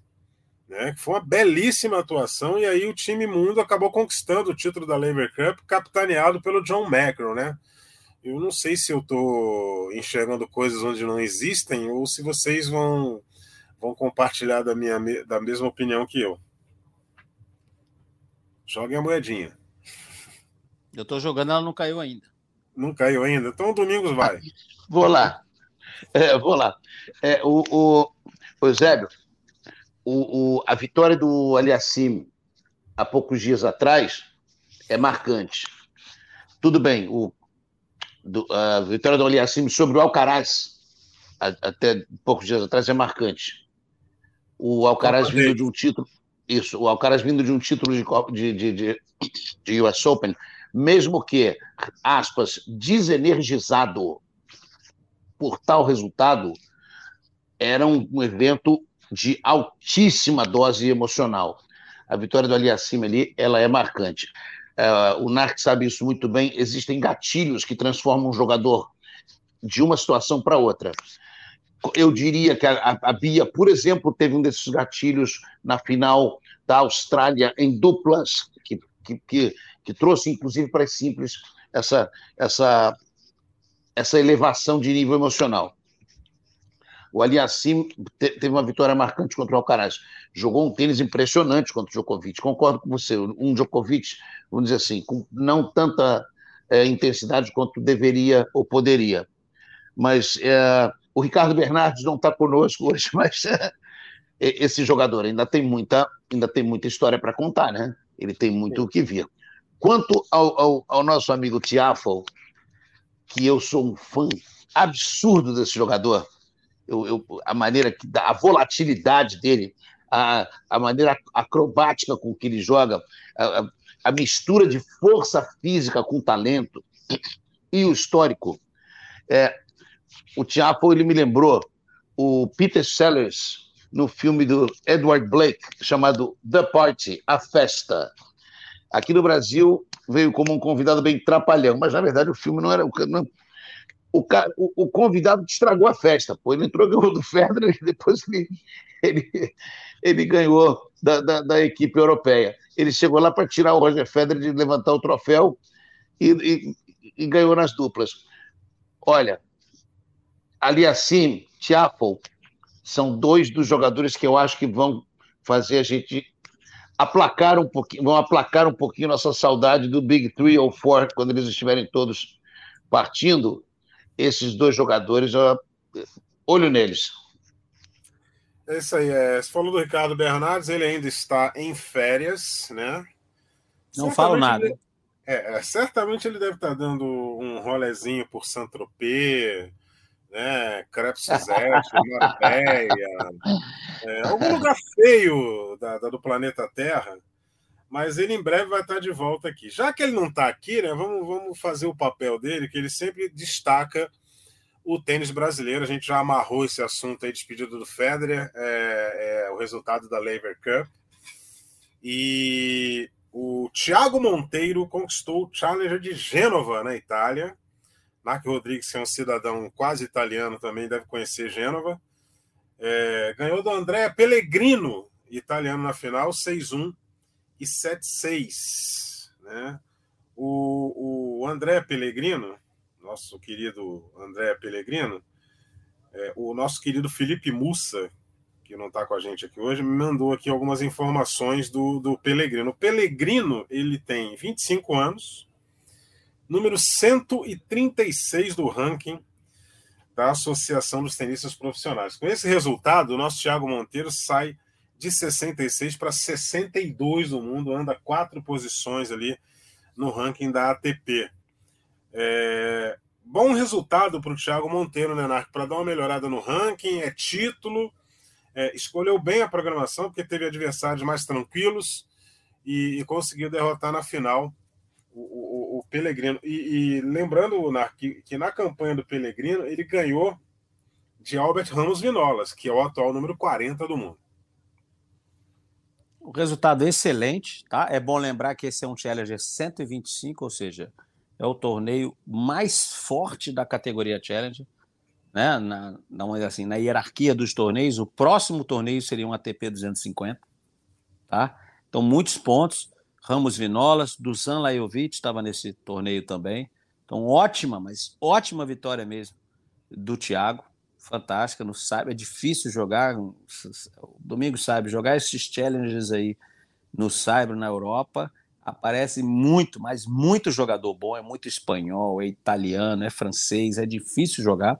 né? Foi uma belíssima atuação e aí o time mundo acabou conquistando o título da Laver Cup, capitaneado pelo John McEnroe, né? Eu não sei se eu estou enxergando coisas onde não existem ou se vocês vão vão compartilhar da minha da mesma opinião que eu. Joguem a moedinha. Eu estou jogando, ela não caiu ainda. Não caiu ainda? Então o Domingos vai. Vou lá. É, vou lá. É, o, o, o Eusébio, o, o, a vitória do Aliassim há poucos dias atrás é marcante. Tudo bem, o, do, a vitória do Aliassim sobre o Alcaraz a, até poucos dias atrás é marcante. O Alcaraz vindo de um título, isso, o Alcaraz vindo de um título de, de, de, de US Open, mesmo que, aspas, desenergizado por tal resultado, era um, evento de altíssima dose emocional. A vitória do Ali acima ali, ela é marcante. Uh, o Narc sabe isso muito bem. Existem gatilhos que transformam um jogador de uma situação para outra. eu diria que a, a, Bia, por exemplo, teve um desses gatilhos na final da Austrália em duplas, que, que, que, que trouxe, inclusive, para as simples essa, essa, essa elevação de nível emocional. O Aliassim teve uma vitória marcante contra o Alcaraz. Jogou um tênis impressionante contra o Djokovic. Concordo com você. Um Djokovic, vamos dizer assim, com não tanta é, intensidade quanto deveria ou poderia. Mas é, o Ricardo Bernardes não está conosco hoje, (laughs) mas é, esse jogador ainda tem muita, ainda tem muita história para contar, né? Ele tem muito o que vir. Quanto ao, ao, ao nosso amigo Tiafo, que eu sou um fã absurdo desse jogador, eu, eu, a maneira que a volatilidade dele, a, a maneira acrobática com que ele joga, a, a mistura de força física com talento (clears throat) e o histórico. É, o Tiapo ele me lembrou o Peter Sellers no filme do Edward Blake chamado The Party, a festa. Aqui no Brasil veio como um convidado bem trapalhão, mas na verdade o filme não era o, o, o, convidado estragou a festa. Pô. Ele entrou ganhou do Federer e depois ele, ele, ele ganhou da, da, da, equipe europeia. Ele chegou lá para tirar o Roger Federer de levantar o troféu e, e, e ganhou nas duplas. Olha, ali assim, Tiafo, são dois dos jogadores que eu acho que vão fazer a gente aplacar um pouquinho, vão aplacar um pouquinho nossa saudade do Big Three ou Four quando eles estiverem todos partindo esses dois jogadores, olho neles. É isso aí. É, você falou do Ricardo Bernardes, ele ainda está em férias, né? Não certamente falo nada. Ele, é, é, certamente ele deve estar dando um rolezinho por Saint-Tropez, né? Crepes Suzette, Marbella, é, algum lugar feio da, da, do planeta Terra mas ele em breve vai estar de volta aqui. Já que ele não está aqui, né, vamos, vamos fazer o papel dele, que ele sempre destaca o tênis brasileiro. A gente já amarrou esse assunto aí, despedido do Federer, é, é, o resultado da Lever Cup. E o Thiago Monteiro conquistou o Challenger de Gênova, na Itália. Mark Rodrigues, que é um cidadão quase italiano, também deve conhecer Gênova. É, ganhou do André Pellegrino, italiano na final, 6-1 e 7,6. Né? O, o André Pellegrino, nosso querido André Pellegrino, é, o nosso querido Felipe Mussa, que não está com a gente aqui hoje, me mandou aqui algumas informações do, do Pellegrino. O Pellegrino ele tem 25 anos, número 136 do ranking da Associação dos Tenistas Profissionais. Com esse resultado, o nosso Thiago Monteiro sai de 66 para 62 do mundo, anda quatro posições ali no ranking da ATP. É, bom resultado para o Thiago Monteiro, né, Narco? Para dar uma melhorada no ranking, é título, é, escolheu bem a programação, porque teve adversários mais tranquilos e, e conseguiu derrotar na final o, o, Pelegrino. E, e lembrando, que, que na campanha do Pelegrino ele ganhou de Albert Ramos Vinolas, que é o atual número 40 do mundo. O resultado excelente, tá? É bom lembrar que esse é um Challenger 125, ou seja, é o torneio mais forte da categoria Challenger, né? Na, na, assim, na hierarquia dos torneios, o próximo torneio seria um ATP 250, tá? Então, muitos pontos. Ramos Vinolas, Dusan Lajovic estava nesse torneio também. Então, ótima, mas ótima vitória mesmo do Thiago fantástica no Sabe. É difícil jogar, o Domingo sabe, jogar esses challenges aí no Cyber na Europa. Aparece muito, mas muito jogador bom. É muito espanhol, é italiano, é francês. É difícil jogar.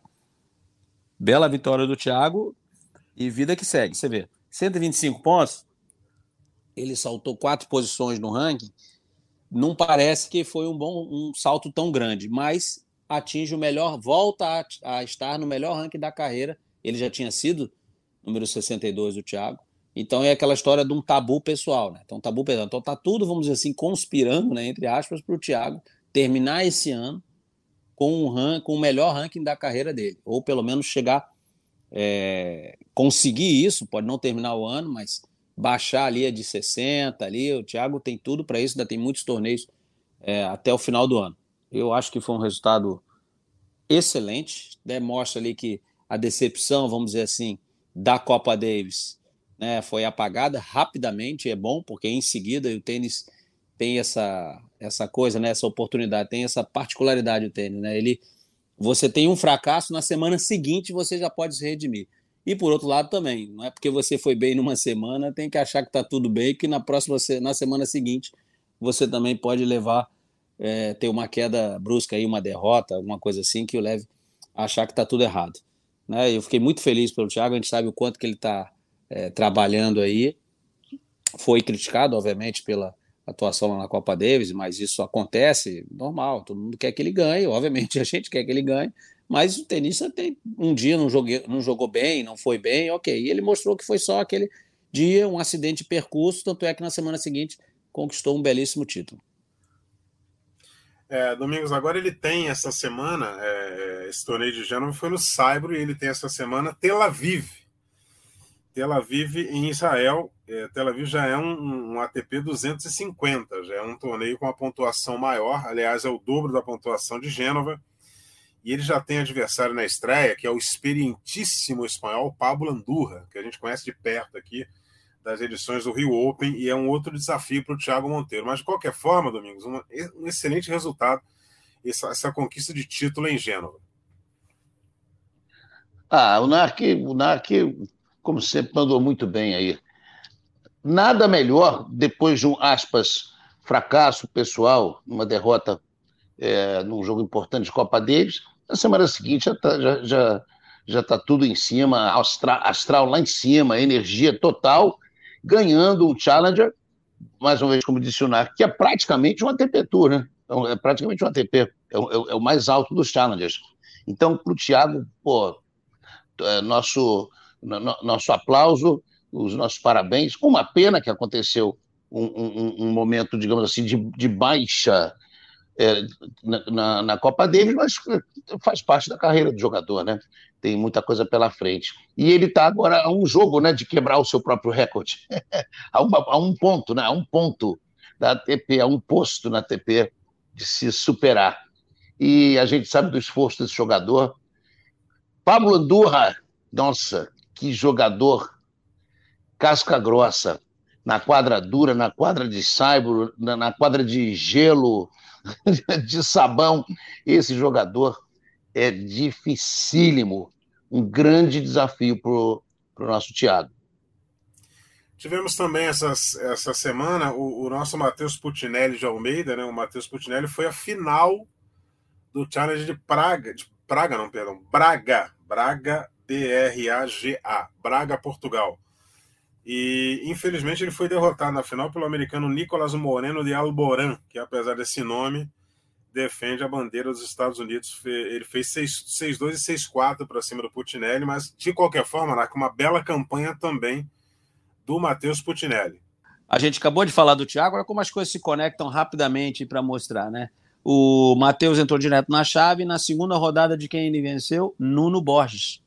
Bela vitória do Thiago e vida que segue. Você vê, 125 pontos. Ele saltou quatro posições no ranking. Não parece que foi um bom um salto tão grande, mas atinge o melhor, volta a, a, estar no melhor ranking da carreira. Ele já tinha sido número 62 do Thiago. Então é aquela história de um tabu pessoal, né? Então, tabu pessoal. Então tá tudo, vamos dizer assim, conspirando, né, entre aspas, para o Thiago terminar esse ano com, um o melhor ranking da carreira dele. Ou pelo menos chegar, é, conseguir isso, pode não terminar o ano, mas baixar ali a de 60 ali. O Thiago tem tudo para isso, ainda tem muitos torneios é, até o final do ano. Eu acho que foi um resultado excelente, demonstra ali que a decepção, vamos dizer assim, da Copa Davis né, foi apagada rapidamente, é bom, porque em seguida o tênis tem essa, essa coisa, né, essa oportunidade, tem essa particularidade o tênis, né? Ele você tem um fracasso na semana seguinte, você já pode se redimir. E por outro lado também, não é porque você foi bem numa semana, tem que achar que está tudo bem, que na próxima na semana seguinte você também pode levar é, ter uma queda brusca aí, uma derrota, alguma coisa assim que o leve a achar que está tudo errado. Né? Eu fiquei muito feliz pelo Thiago, a gente sabe o quanto que ele está é, trabalhando aí. Foi criticado, obviamente, pela atuação lá na Copa Davis, mas isso acontece normal, todo mundo quer que ele ganhe, obviamente (laughs) a gente quer que ele ganhe, mas o tenista tem um dia não, joguei, não jogou bem, não foi bem, ok. E ele mostrou que foi só aquele dia, um acidente de percurso, tanto é que na semana seguinte conquistou um belíssimo título. É, Domingos, agora ele tem essa semana, é, esse torneio de Gênova foi no Saibro e ele tem essa semana Tel Aviv. Tel Aviv em Israel. É, Tel Aviv já é um, um, ATP 250, já é um torneio com uma pontuação maior, aliás, é o dobro da pontuação de Gênova. E ele já tem adversário na estreia, que é o experientíssimo espanhol Pablo Andurra, que a gente conhece de perto aqui das edições do Rio Open, e é um outro desafio para o Thiago Monteiro. Mas, de qualquer forma, Domingos, um, excelente resultado essa, essa conquista de título em Gênova. Ah, o NARC, o NARC como sempre, mandou muito bem aí. Nada melhor, depois de um, aspas, fracasso pessoal, uma derrota é, num jogo importante de Copa Davis, na semana seguinte já está já, já, já tá tudo em cima, astral, astral lá em cima, energia total, ganhando um Challenger, mais uma vez, como disse o Nar, que é praticamente um ATP Tour, né? É, é praticamente um ATP, é, é, é o mais alto dos Challengers. Então, para o Thiago, pô, é, nosso nosso aplauso, os nossos parabéns. Uma pena que aconteceu um, um, um momento, digamos assim, de, de baixa é, na, na, Copa Davis, mas faz parte da carreira do jogador, né? Tem muita coisa pela frente. E ele está agora a um jogo né, de quebrar o seu próprio recorde. (laughs) a, uma, a um ponto, né? A um ponto da ATP, a um posto na ATP de se superar. E a gente sabe do esforço desse jogador. Pablo Andurra, nossa, que jogador casca grossa na quadra dura, na quadra de saibro, na, na quadra de gelo, (laughs) de sabão. Esse jogador é dificílimo, um grande desafio para o nosso Thiago. Tivemos também essas, essa semana o, o nosso Matheus Putinelli de Almeida, né? O Matheus Putinelli foi a final do Challenge de Praga, de Praga não, perdão, Braga, Braga B-R-A-G-A, Braga, Portugal. E infelizmente ele foi derrotado na final pelo americano Nicolas Moreno de Alborán, que apesar desse nome defende a bandeira dos Estados Unidos. Ele fez 6-2 e 6-4 para cima do Putinelli, mas de qualquer forma, com uma bela campanha também do Matheus Putinelli. A gente acabou de falar do Thiago, olha como as coisas se conectam rapidamente para mostrar, né? O Matheus entrou direto na chave, na segunda rodada de quem ele venceu, Nuno Borges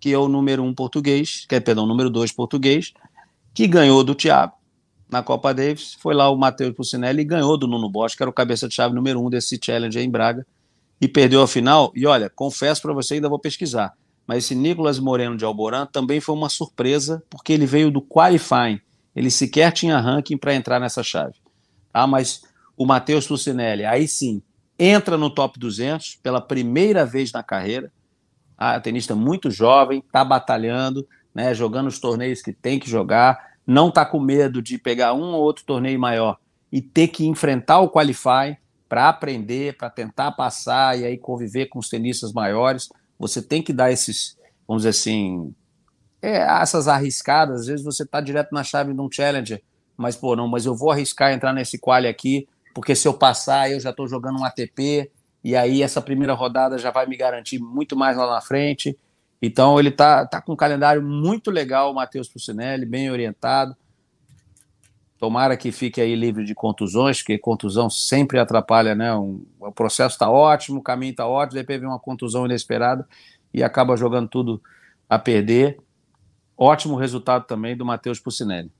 que é o número um português, que é, perdão, número dois português, que ganhou do Thiago na Copa Davis. Foi lá o Matheus Pucinelli e ganhou do Nuno Bosch, que era o cabeça de chave número um desse challenge em Braga, e perdeu a final. E olha, confesso para você, ainda vou pesquisar, mas esse Nicolas Moreno de Alborã também foi uma surpresa, porque ele veio do qualifying. Ele sequer tinha ranking para entrar nessa chave. Ah, mas o Matheus Pucinelli, aí sim, entra no top 200 pela primeira vez na carreira ah, tenista muito jovem, está batalhando, né, jogando os torneios que tem que jogar, não está com medo de pegar um ou outro torneio maior e ter que enfrentar o Qualify para aprender, para tentar passar e aí conviver com os tenistas maiores. Você tem que dar esses, vamos dizer assim, é, essas arriscadas. Às vezes você está direto na chave de um challenger, mas pô, não, mas eu vou arriscar entrar nesse quali aqui, porque se eu passar, eu já estou jogando um ATP, e aí essa primeira rodada já vai me garantir muito mais lá na frente. Então ele tá, tá com um calendário muito legal, o Matheus Pucinelli, bem orientado. Tomara que fique aí livre de contusões, porque contusão sempre atrapalha, né? Um, o processo está ótimo, o caminho está ótimo, depois vem uma contusão inesperada e acaba jogando tudo a perder. Ótimo resultado também do Matheus Pucinelli.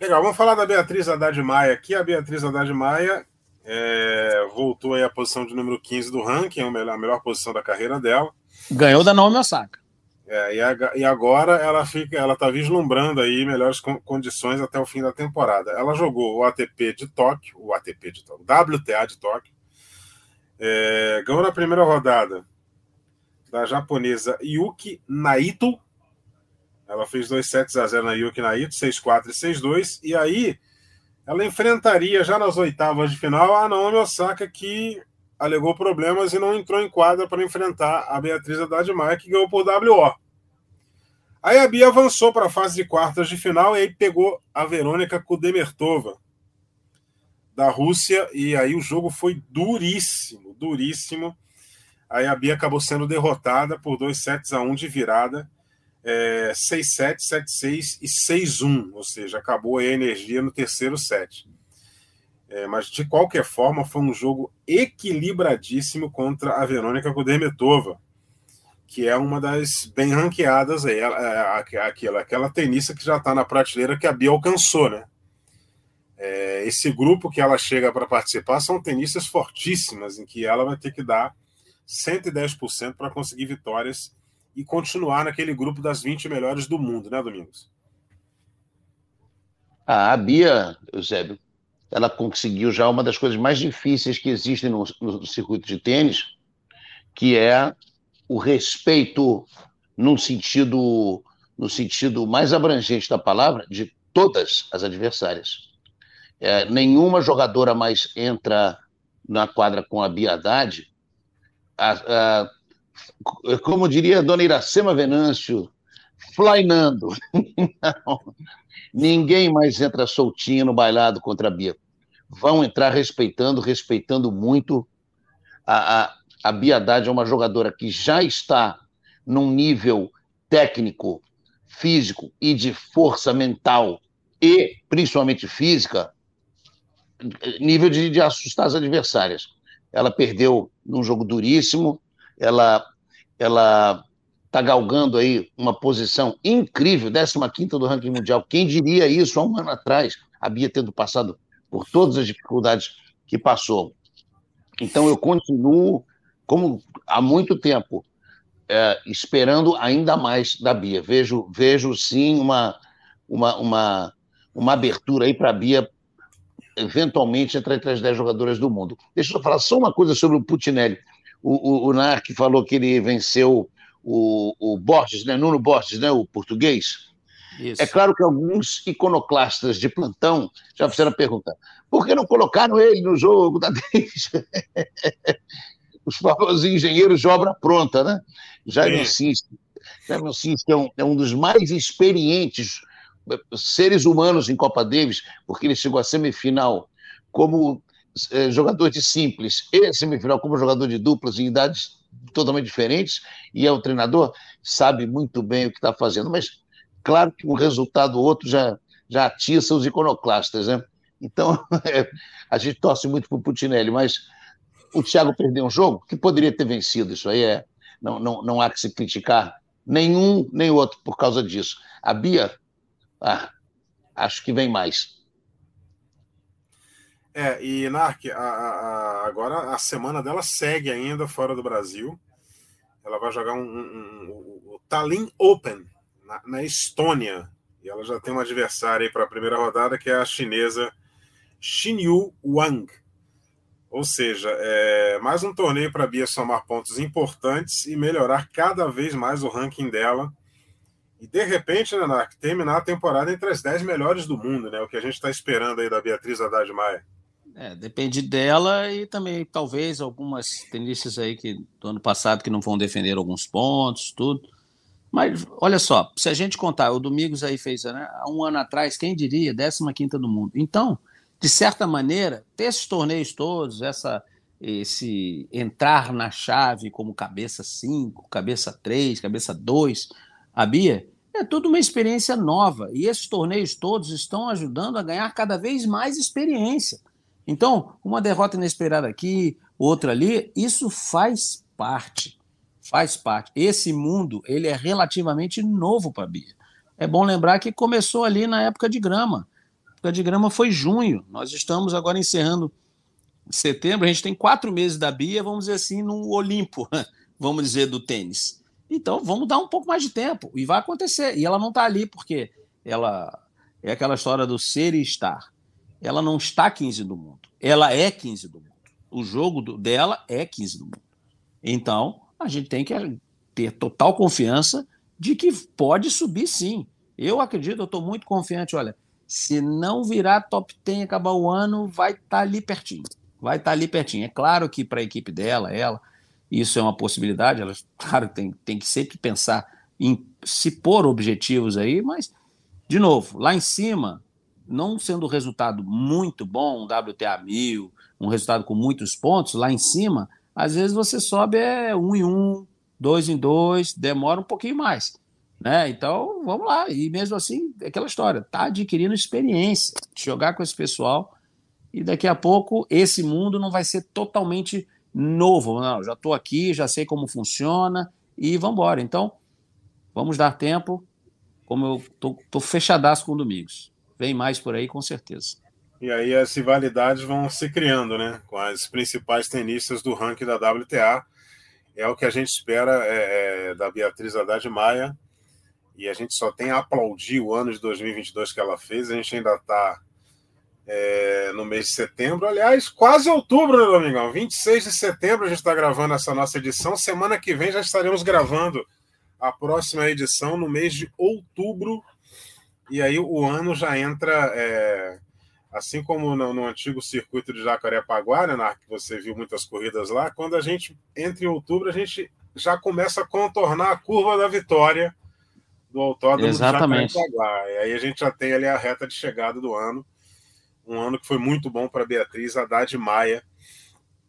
Legal, vamos falar da Beatriz Haddad Maia aqui. A Beatriz Haddad Maia é, voltou aí à posição de número 15 do ranking, é a melhor, a melhor posição da carreira dela. Ganhou da Naomi Osaka. É, e, a, e, agora ela fica, ela está vislumbrando aí melhores condições até o fim da temporada. Ela jogou o ATP de Tóquio, o ATP de Tóquio, WTA de Tóquio, é, ganhou na primeira rodada da japonesa Yuki Naito. Ela fez 2 sets a 0 na Yuki Naito, 6-4 e 6-2. E aí ela enfrentaria já nas oitavas de final a Naomi Osaka, que alegou problemas e não entrou em quadra para enfrentar a Beatriz Haddad Maia, que ganhou por WO. Aí a Bia avançou para a fase de quartas de final e aí pegou a Verônica Kudemertova, da Rússia, e aí o jogo foi duríssimo, duríssimo. Aí a Bia acabou sendo derrotada por dois sets a um de virada, é, 6-7, 7-6 e 6-1, ou seja, acabou a energia no terceiro set. É, mas de qualquer forma, foi um jogo equilibradíssimo contra a Verônica Kudermetova, que é uma das bem ranqueadas aí, é, aquela, aquela tenista que já está na prateleira que a Bia alcançou, né? É, esse grupo que ela chega para participar são tenistas fortíssimas, em que ela vai ter que dar 110% para conseguir vitórias e continuar naquele grupo das 20 melhores do mundo, né, Domingos? A Bia, Eusébio, ela conseguiu já uma das coisas mais difíceis que existem no, no circuito de tênis, que é o respeito num sentido no sentido mais abrangente da palavra de todas as adversárias. É, nenhuma jogadora mais entra na quadra com a a, como diria a dona Iracema Venâncio, flainando. (laughs) Ninguém mais entra soltinho no bailado contra a Bia. Vão entrar respeitando, respeitando muito. A, a, a Bia Haddad é uma jogadora que já está num nível técnico, físico e de força mental e principalmente física, nível de, de assustar as adversárias. Ela perdeu num jogo duríssimo, ela ela está galgando aí uma posição incrível, 15 do ranking mundial. Quem diria isso há um ano atrás? A Bia tendo passado por todas as dificuldades que passou. Então eu continuo, como há muito tempo, é, esperando ainda mais da Bia. Vejo, vejo sim uma, uma, uma, uma abertura aí para a Bia eventualmente entrar entre as 10 jogadoras do mundo. Deixa eu falar só uma coisa sobre o Putinelli. O, o, o falou que ele venceu o, o Borges, né? Nuno Borges, né? o português. Isso. É claro que alguns iconoclastas de plantão já fizeram a pergunta: por que não colocaram ele no jogo da (laughs) deixa? Os famosos engenheiros de obra pronta, né? Jaime Sinsky. Jaime Sinsky é um, é um dos mais experientes eh, seres humanos em Copa Davis, porque ele chegou à semifinal como é, jogador de simples e semifinal como jogador de duplas em idades totalmente diferentes, e é o treinador, sabe muito bem o que está fazendo, mas claro que um resultado outro já, já atiça os iconoclastas, né? Então, (laughs) é, a gente torce muito para o Putinelli, mas o Thiago perdeu um jogo que poderia ter vencido, isso aí é, não, não, não há que se criticar nenhum nem outro por causa disso. A Bia, ah, acho que vem mais. É, e Nark, a, a, agora a semana dela segue ainda fora do Brasil. Ela vai jogar um, um, um, o Tallinn Open na, na, Estônia. E ela já tem uma adversária aí para a primeira rodada, que é a chinesa Xinyu Wang. Ou seja, é mais um torneio para a Bia somar pontos importantes e melhorar cada vez mais o ranking dela. E de repente, né, Nark, terminar a temporada entre as 10 melhores do mundo, né? O que a gente está esperando aí da Beatriz Haddad Maia. É, depende dela e também talvez algumas tenistas aí que do ano passado que não vão defender alguns pontos, tudo. Mas olha só, se a gente contar, o Domingos aí fez né, um ano atrás, quem diria, 15 do mundo. Então, de certa maneira, ter esses torneios todos, essa, esse entrar na chave como cabeça 5, cabeça 3, cabeça 2, a Bia, é tudo uma experiência nova. E esses torneios todos estão ajudando a ganhar cada vez mais experiência. Então, uma derrota inesperada aqui, outra ali, isso faz parte. Faz parte. Esse mundo, ele é relativamente novo para a Bia. É bom lembrar que começou ali na época de grama. A época de grama foi junho. Nós estamos agora encerrando setembro. A gente tem quatro meses da Bia, vamos dizer assim, no Olimpo. (laughs) vamos dizer, do tênis. Então, vamos dar um pouco mais de tempo e vai acontecer. E ela não está ali porque ela é aquela história do ser e estar. Ela não está 15 do mundo. Ela é 15 do mundo. O jogo do, dela é 15 do mundo. Então, a gente tem que ter total confiança de que pode subir sim. Eu acredito, eu estou muito confiante. Olha, se não virar top 10 e acabar o ano, vai estar tá ali pertinho. Vai estar tá ali pertinho. É claro que para a equipe dela, ela, isso é uma possibilidade. Ela, (laughs) claro, tem, tem que sempre pensar em se pôr objetivos aí, mas, de novo, lá em cima, não sendo o resultado muito bom, um WTA 1000, um resultado com muitos pontos, lá em cima, às vezes você sobe é um em um, dois em dois, demora um pouquinho mais. Né? Então, vamos lá. E mesmo assim, é aquela história, tá adquirindo experiência jogar com esse pessoal. E daqui a pouco esse mundo não vai ser totalmente novo. Não, já estou aqui, já sei como funciona e vamos embora. Então, vamos dar tempo. Como eu tô fechadaço com o Domingos. Vem mais por aí, com certeza. E aí as rivalidades vão se criando, né? Com as principais tenistas do ranking da WTA é o que a gente espera é, é, da Beatriz Haddad Maia. E a gente só tem a aplaudir o ano de 2022 que ela fez. A gente ainda está é, no mês de setembro. Aliás, quase outubro, né, Domingão? 26 de setembro a gente está gravando essa nossa edição. Semana que vem já estaremos gravando a próxima edição no mês de outubro. E aí o ano já entra é, assim como no, no, antigo circuito de Jacarepaguá, né, que você viu muitas corridas lá, quando a gente entra em outubro, a gente já começa a contornar a curva da vitória do autódromo Exatamente. de Jacarepaguá. E aí a gente já tem ali a reta de chegada do ano, um ano que foi muito bom para Beatriz Haddad Maia,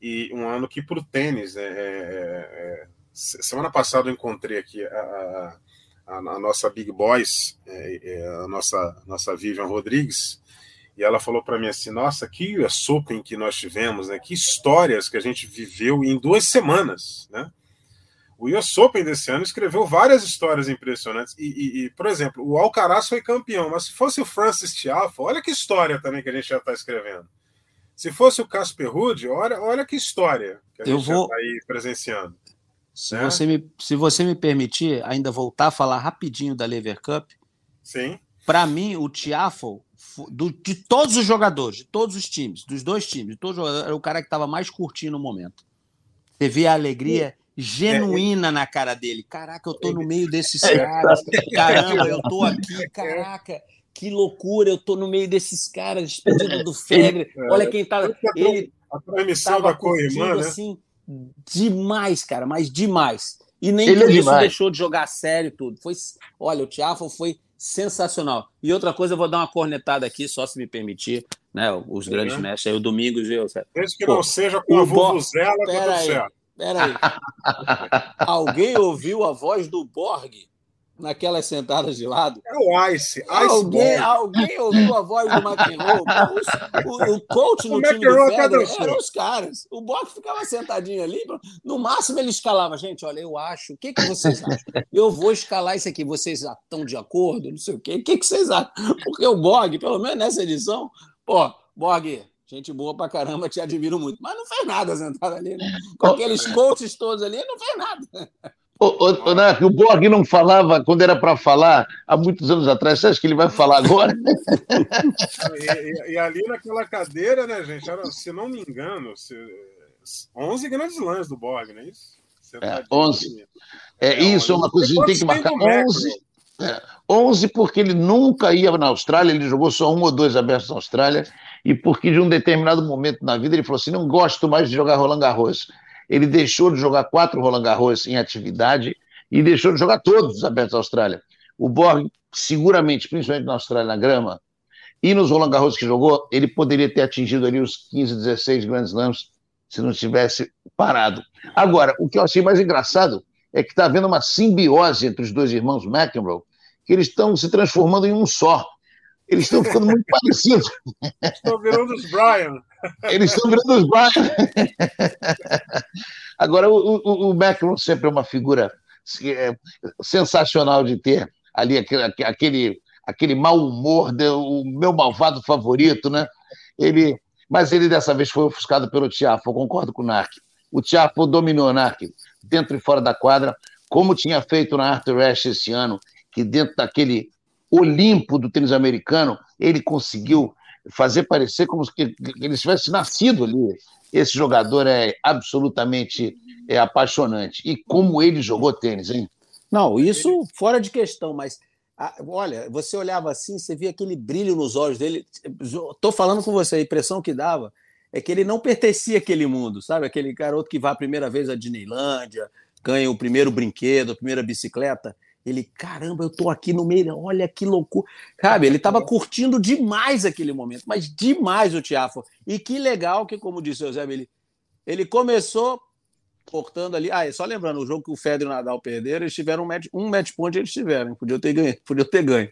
e um ano que para o tênis, né, é, é, é, semana passada eu encontrei aqui a, a, a nossa Big Boys, é, é, a nossa, nossa Vivian Rodrigues, e ela falou para mim assim: Nossa, que Open que nós tivemos, né? Que histórias que a gente viveu em duas semanas, né? O US Open desse ano escreveu várias histórias impressionantes. E, e, e por exemplo, o Alcaraz foi campeão, mas se fosse o Francis Tiafoe, olha que história também que a gente já está escrevendo. Se fosse o Casper Ruud, olha, olha que história que a gente vou... já está aí presenciando. Se, né? você me, se você me permitir ainda voltar a falar rapidinho da Lever Cup. Sim. Para mim, o Tiafoe do, de todos os jogadores, de todos os times, dos dois times, de todos era o cara que estava mais curtindo o momento. Você vê a alegria genuína na cara dele. Caraca, eu tô no meio desses caras. Caramba, eu tô aqui, caraca. Que loucura, eu tô no meio desses caras, despedido do Federer. Olha quem tá. Ele a transmissão da co-irmã, né? assim, demais, cara, mas demais. E nem ele por é isso demais. deixou de jogar sério tudo. Foi, olha, o Tiafo foi sensacional. E outra coisa, eu vou dar uma cornetada aqui, só se me permitir, né? Os grandes uhum. mestres aí, o Domingos e eu. Desde que Pô, não seja com a Vuvuzela, tá tudo certo. Peraí. (laughs) Alguém ouviu a voz do Borg naquelas sentadas de lado. É o Ice. Ice alguém, alguém ouviu a voz do McEnroe? O, o, coach no o time do Federer eram os caras. O Bock ficava sentadinho ali. No máximo ele escalava. Gente, olha, eu acho. O que, que vocês acham? Eu vou escalar isso aqui. Vocês estão de acordo? Não sei o quê. O que, que vocês acham? Porque o Borg, pelo menos nessa edição, pô, Borg, gente boa pra caramba, te admiro muito. Mas não fez nada sentado ali, né? Com aqueles coaches todos ali, não fez nada. O, o, o, o Borg não falava quando era para falar há muitos anos atrás. Você acha que ele vai falar agora? (laughs) e, e, e, ali naquela cadeira, né, gente? Era, se não me engano, se, 11 grandes lãs do Borg, não é isso? É, 11. É, é, isso, é uma coisa que a gente tem que marcar. 11, é, 11 porque ele nunca ia na Austrália, ele jogou só um ou dois abertos na Austrália, e porque de um determinado momento na vida ele falou assim: não gosto mais de jogar Roland Garros ele deixou de jogar quatro Roland Garros em atividade e deixou de jogar todos os abertos da Austrália. O Borg, seguramente, principalmente na Austrália, na grama, e nos Roland Garros que jogou, ele poderia ter atingido ali os 15, 16 grandes slams se não tivesse parado. Agora, o que eu achei mais engraçado é que está havendo uma simbiose entre os dois irmãos McEnroe, que eles estão se transformando em um só. Eles estão ficando muito (laughs) parecidos. Estão virando os Brian. Eles estão virando os Brian. Agora, o, o, o Macron sempre é uma figura é, sensacional de ter ali aquele, aquele, aquele mau humor, o meu malvado favorito, né? Ele, mas ele dessa vez foi ofuscado pelo Tiafo, eu concordo com o Narc. O Tiafo dominou o Narc. dentro e fora da quadra, como tinha feito na Arthur Ashe esse ano, que dentro daquele Olimpo do tênis americano, ele conseguiu fazer parecer como se ele tivesse nascido ali. Esse jogador é absolutamente é, apaixonante. E como ele jogou tênis, hein? Não, isso fora de questão, mas olha, você olhava assim, você via aquele brilho nos olhos dele. Estou falando com você, a impressão que dava é que ele não pertencia àquele mundo, sabe? Aquele garoto que vai a primeira vez à Disneylândia, ganha o primeiro brinquedo, a primeira bicicleta. Ele, caramba, eu tô aqui no meio, olha que loucura. Sabe, ele estava curtindo demais aquele momento, mas demais o Tiafo. E que legal que, como disse o José, ele, ele começou cortando ali. Ah, só lembrando, o jogo que o Federer e o Nadal perderam, eles tiveram um match, um match point, eles tiveram, podiam ter ganho, podiam ter ganho.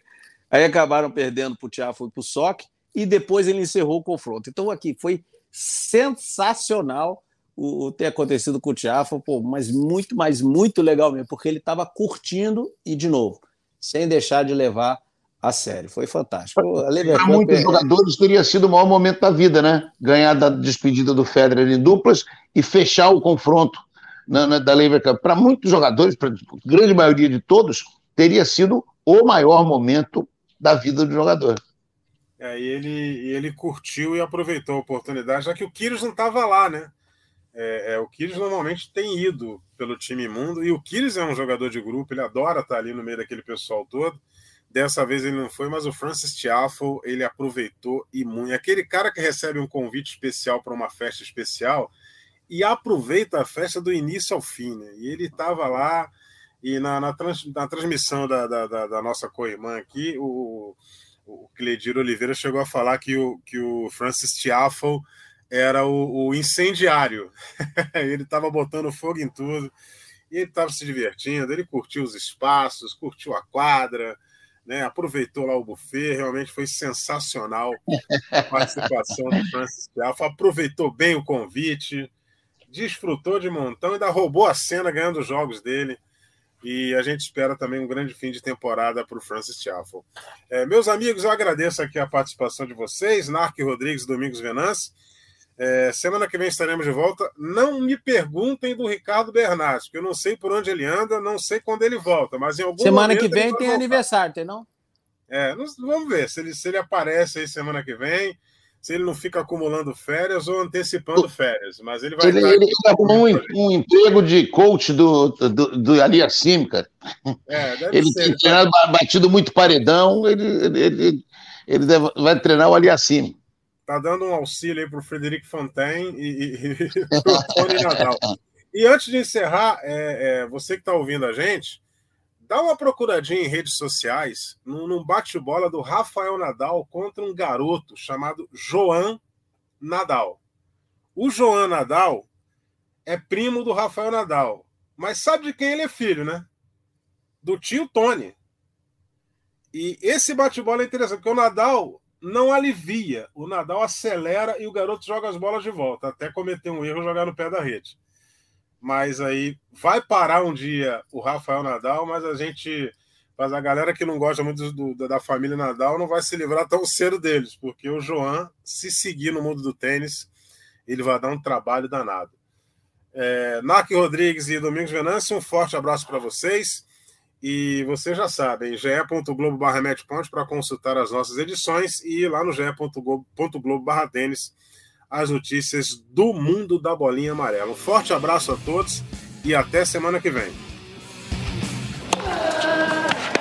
Aí acabaram perdendo para o Tiafo e para o Sock, e depois ele encerrou o confronto. Então, aqui foi sensacional o, o ter acontecido com o Tiafa, pô, mas muito, mas muito legal mesmo, porque ele estava curtindo e, de novo, sem deixar de levar a sério. Foi fantástico. Para muitos jogadores teria sido o maior momento da vida, né? Ganhar da despedida do Federer em duplas e fechar o confronto na, na, da Lever Cup. Para muitos jogadores, para a grande maioria de todos, teria sido o maior momento da vida do jogador. É, e ele, ele curtiu e aproveitou a oportunidade, já que o Kyrgios não estava lá, né? É, é, o Kyrgios normalmente tem ido pelo time imundo, e o Kyrgios é um jogador de grupo, ele adora estar ali no meio daquele pessoal todo. Dessa vez ele não foi, mas o Francis Tiafoe, ele aproveitou e muito. Aquele cara que recebe um convite especial para uma festa especial e aproveita a festa do início ao fim, né? E ele estava lá, e na, na, trans, na transmissão da, da, da, da nossa co-irmã aqui, o, o Cledir Oliveira chegou a falar que o, que o Francis Tiafoe era o, o incendiário. (laughs) ele estava botando fogo em tudo e ele estava se divertindo. Ele curtiu os espaços, curtiu a quadra, né? aproveitou lá o buffet. Realmente foi sensacional a (laughs) participação do Francis Piafo. Aproveitou bem o convite, desfrutou de montão e ainda roubou a cena ganhando os jogos dele. E a gente espera também um grande fim de temporada para o Francis Tiafo. É, meus amigos, eu agradeço aqui a participação de vocês, Narc Rodrigues Domingos Venance. É, semana que vem estaremos de volta. Não me perguntem do Ricardo Bernardes, porque eu não sei por onde ele anda, não sei quando ele volta, mas em algum Semana que vem tem voltar. aniversário, tem não? É, vamos ver se ele, se ele aparece aí semana que vem, se ele não fica acumulando férias ou antecipando férias, mas ele vai. Ele, ele, ele arrumou um, um, emprego de coach do, do, do Aliassim, cara. É, ele ser, tem treinado, batido muito paredão, ele, ele, ele, ele deve, vai treinar o Aliassim tá dando um auxílio aí para o Frederico Fontaine e, e, e para o Tony Nadal. E antes de encerrar, é, é, você que está ouvindo a gente, dá uma procuradinha em redes sociais num, num bate-bola do Rafael Nadal contra um garoto chamado Joan Nadal. O Joan Nadal é primo do Rafael Nadal, mas sabe de quem ele é filho, né? Do tio Tony. E esse bate-bola é interessante, porque o Nadal não alivia. O Nadal acelera e o garoto joga as bolas de volta, até cometer um erro jogar no pé da rede. Mas aí vai parar um dia o Rafael Nadal, mas a gente. Mas a galera que não gosta muito do, da família Nadal não vai se livrar tão cedo deles, porque o Joan, se seguir no mundo do tênis, ele vai dar um trabalho danado. É, Narc Rodrigues e Domingos Venâncio, um forte abraço para vocês. E vocês já sabem, ge.globo barra para consultar as nossas edições e lá no ge.globo barra tênis as notícias do mundo da bolinha amarela. Um forte abraço a todos e até semana que vem.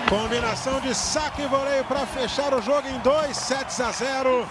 Combinação de saque e voleio para fechar o jogo em 2 sets a 0.